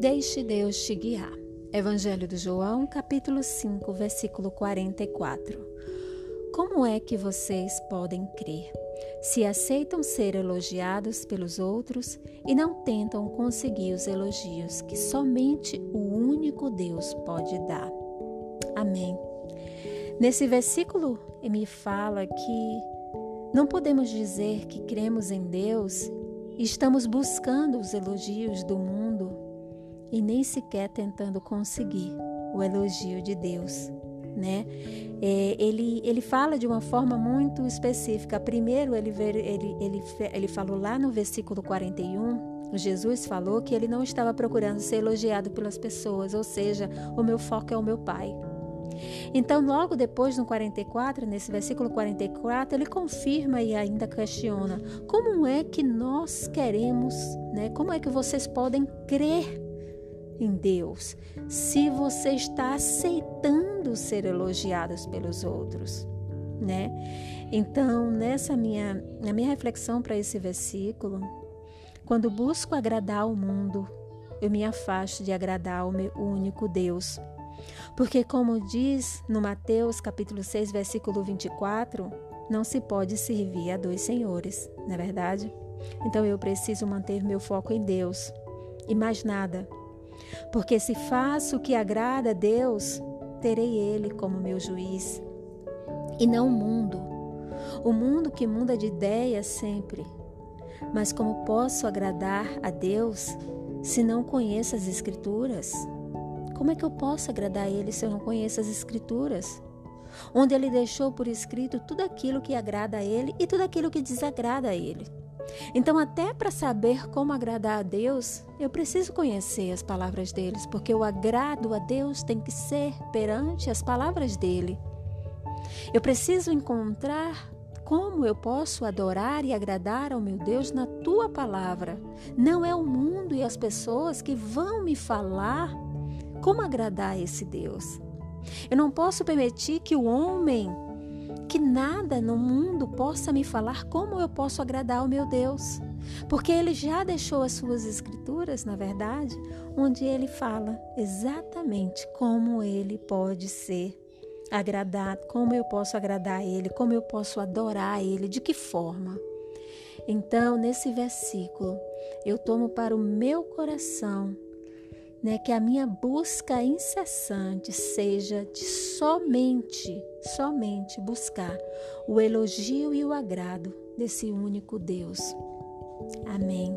Deixe Deus te guiar. Evangelho de João, capítulo 5, versículo 44. Como é que vocês podem crer se aceitam ser elogiados pelos outros e não tentam conseguir os elogios que somente o único Deus pode dar? Amém. Nesse versículo, me fala que não podemos dizer que cremos em Deus e estamos buscando os elogios do mundo e nem sequer tentando conseguir o elogio de Deus. Né? É, ele, ele fala de uma forma muito específica. Primeiro, ele, ele, ele, ele falou lá no versículo 41, Jesus falou que ele não estava procurando ser elogiado pelas pessoas, ou seja, o meu foco é o meu Pai. Então, logo depois, no 44, nesse versículo 44, ele confirma e ainda questiona: como é que nós queremos, né? Como é que vocês podem crer em Deus se você está aceitando ser elogiados pelos outros, né? Então, nessa minha, na minha reflexão para esse versículo, quando busco agradar o mundo, eu me afasto de agradar o meu único Deus. Porque como diz no Mateus capítulo 6, versículo 24, não se pode servir a dois senhores, não é verdade? Então eu preciso manter meu foco em Deus e mais nada, porque se faço o que agrada a Deus, terei Ele como meu juiz, e não o mundo. O mundo que muda de ideia sempre. Mas como posso agradar a Deus se não conheço as Escrituras? Como é que eu posso agradar a Ele se eu não conheço as Escrituras? Onde Ele deixou por escrito tudo aquilo que agrada a Ele e tudo aquilo que desagrada a Ele. Então, até para saber como agradar a Deus, eu preciso conhecer as palavras deles, porque o agrado a Deus tem que ser perante as palavras dele. Eu preciso encontrar como eu posso adorar e agradar ao meu Deus na tua palavra. Não é o mundo e as pessoas que vão me falar como agradar a esse Deus. Eu não posso permitir que o homem nada no mundo possa me falar como eu posso agradar ao meu Deus, porque ele já deixou as suas escrituras, na verdade, onde ele fala exatamente como ele pode ser agradado, como eu posso agradar a ele, como eu posso adorar a ele, de que forma. Então, nesse versículo, eu tomo para o meu coração né, que a minha busca incessante seja de somente, somente buscar o elogio e o agrado desse único Deus. Amém.